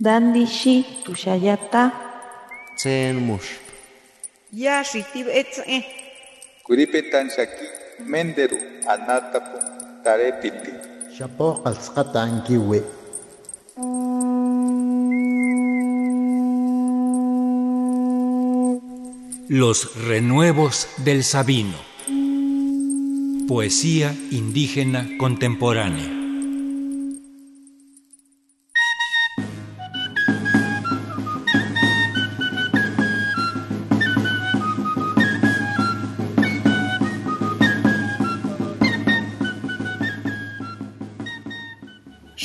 Dandishi tushayata. Tsen mush. Ya shitib etze. Kuripetan shaki menderu anatapu tarepiti. Shapo qalsqata ankiwi. Los renuevos del Sabino. Poesía indígena contemporánea.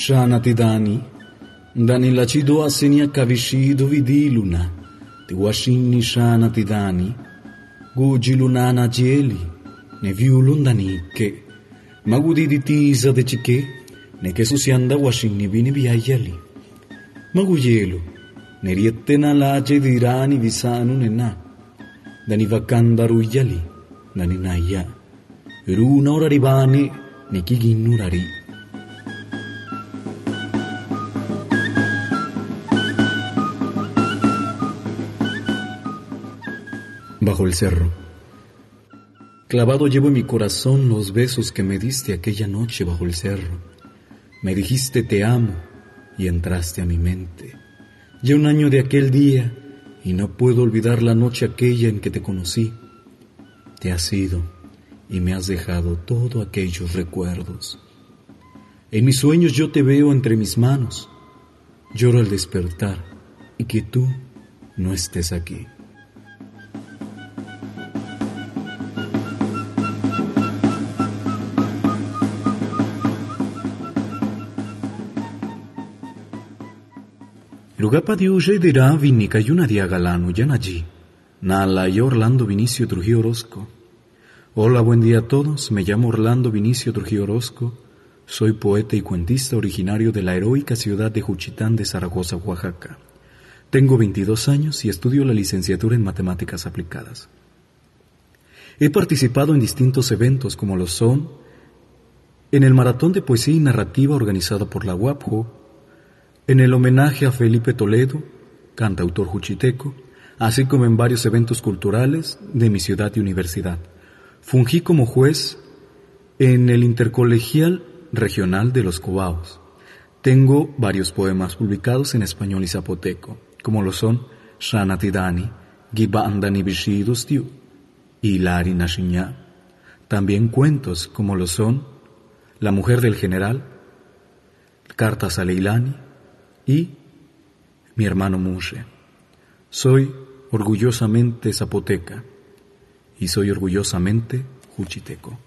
Shana dani, dani lacido asenia kavishido vidiluna, ti washini shana tidani, gugi lunana gieli, ne Viulun Danike, magudi di tisa de chike, ne che susianda washini Vini bini biayali, maguyelu, ne riettena lace dirani visanu nena, dani vakanda ruyali, dani naya, runa oraribani, ne kiginurari. Bajo el cerro. Clavado llevo en mi corazón los besos que me diste aquella noche bajo el cerro. Me dijiste te amo y entraste a mi mente. Ya un año de aquel día y no puedo olvidar la noche aquella en que te conocí. Te has ido y me has dejado todos aquellos recuerdos. En mis sueños yo te veo entre mis manos. Lloro al despertar y que tú no estés aquí. Lugapa diuje dirá vinicayuna diagalano allí. Nala y Orlando Vinicio Trujillo Orozco. Hola, buen día a todos. Me llamo Orlando Vinicio Trujillo Orozco. Soy poeta y cuentista originario de la heroica ciudad de Juchitán de Zaragoza, Oaxaca. Tengo 22 años y estudio la licenciatura en matemáticas aplicadas. He participado en distintos eventos como lo son en el maratón de poesía y narrativa organizado por la UAPJO, en el homenaje a Felipe Toledo, cantautor juchiteco, así como en varios eventos culturales de mi ciudad y universidad. Fungí como juez en el Intercolegial Regional de los Cobaos. Tengo varios poemas publicados en español y zapoteco, como lo son Shanatidani, Gibandani Bishidustiu y Lari Nashiñá. También cuentos como lo son La mujer del general, Cartas a Leilani, y mi hermano Mushe. Soy orgullosamente zapoteca y soy orgullosamente juchiteco.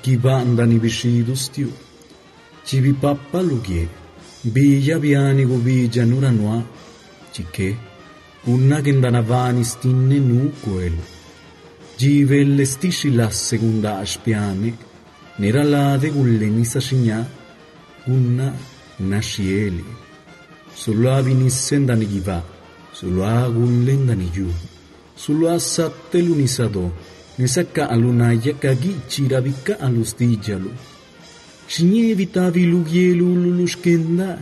Chi vanda nibisci Kibandani Vishidustiyu, Chivipappa Lugie, Bija Vianigu Bija Nuranua, Chike, Unnagendanavani Stinne Nu Coelu, Givelle Stishi La Segunda Aspiane, Neralade Gullenisa Shigna, Unna Nashieli, Sulla Vinissendani Giva, Sulla Gullendani Yu, Sulla Sattelunisador, Nesaka alunayaka kichirabika alustillalu. Shiñe vitavi lugielu lulushkenda.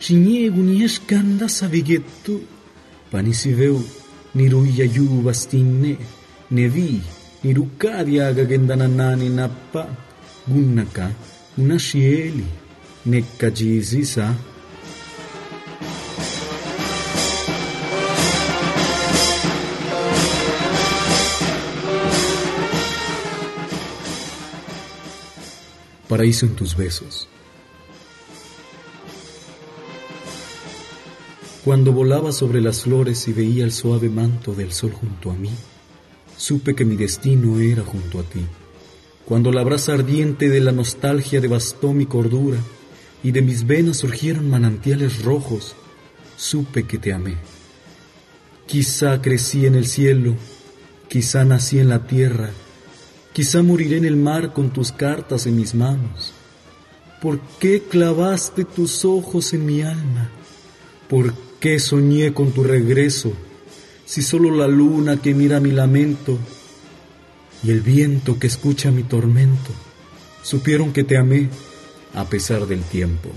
Shiñe gunieskanda sabigetu. Panisiveu niruya yubastinne. Nevi nirukaviaga gendananani nappa. Gunnaka unashieli. Nekka jizisa. Paraíso en tus besos. Cuando volaba sobre las flores y veía el suave manto del sol junto a mí, supe que mi destino era junto a ti. Cuando la brasa ardiente de la nostalgia devastó mi cordura y de mis venas surgieron manantiales rojos, supe que te amé. Quizá crecí en el cielo, quizá nací en la tierra, quizá moriré en el mar con tus cartas en mis manos. ¿Por qué clavaste tus ojos en mi alma? ¿Por qué soñé con tu regreso? Si solo la luna que mira mi lamento y el viento que escucha mi tormento supieron que te amé a pesar del tiempo.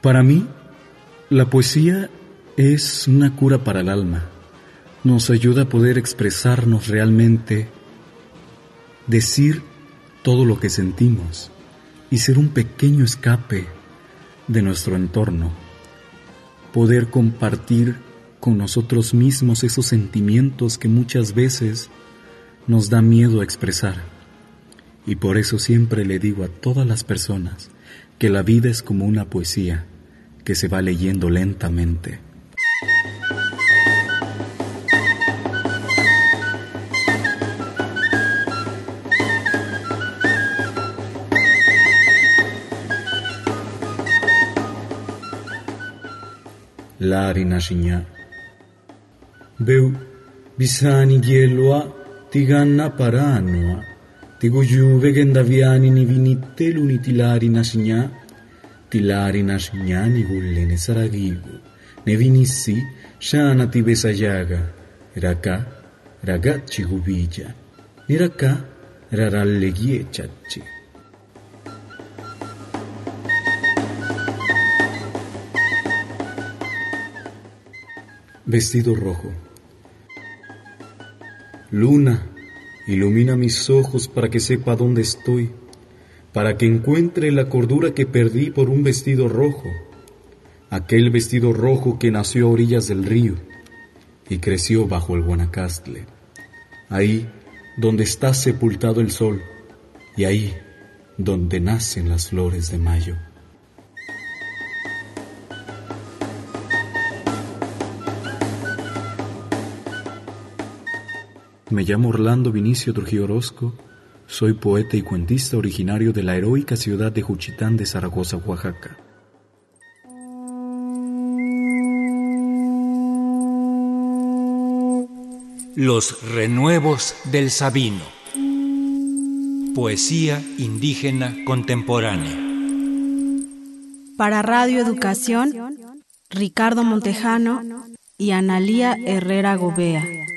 Para mí, la poesía es una cura para el alma. Nos ayuda a poder expresarnos realmente, decir todo lo que sentimos y ser un pequeño escape de nuestro entorno. Poder compartir con nosotros mismos esos sentimientos que muchas veces nos da miedo expresar. Y por eso siempre le digo a todas las personas que la vida es como una poesía que se va leyendo lentamente. Lari nashinya. Beu bisani gielua tiganna paranua. Tigujuve gendaviani ni vinitte lunitilari nashinya tilari nyani gulle ne saragigu, ne vinissi shana besayaga, raka ragazzi gubija, ni raka chachi. Vestido rojo. Luna, ilumina mis ojos para que sepa dónde estoy para que encuentre la cordura que perdí por un vestido rojo, aquel vestido rojo que nació a orillas del río y creció bajo el Guanacastle, ahí donde está sepultado el sol y ahí donde nacen las flores de mayo. Me llamo Orlando Vinicio Trujillo Orozco soy poeta y cuentista originario de la heroica ciudad de Juchitán de Zaragoza, Oaxaca. Los renuevos del Sabino. Poesía indígena contemporánea. Para Radio Educación, Ricardo Montejano y Analía Herrera Gobea.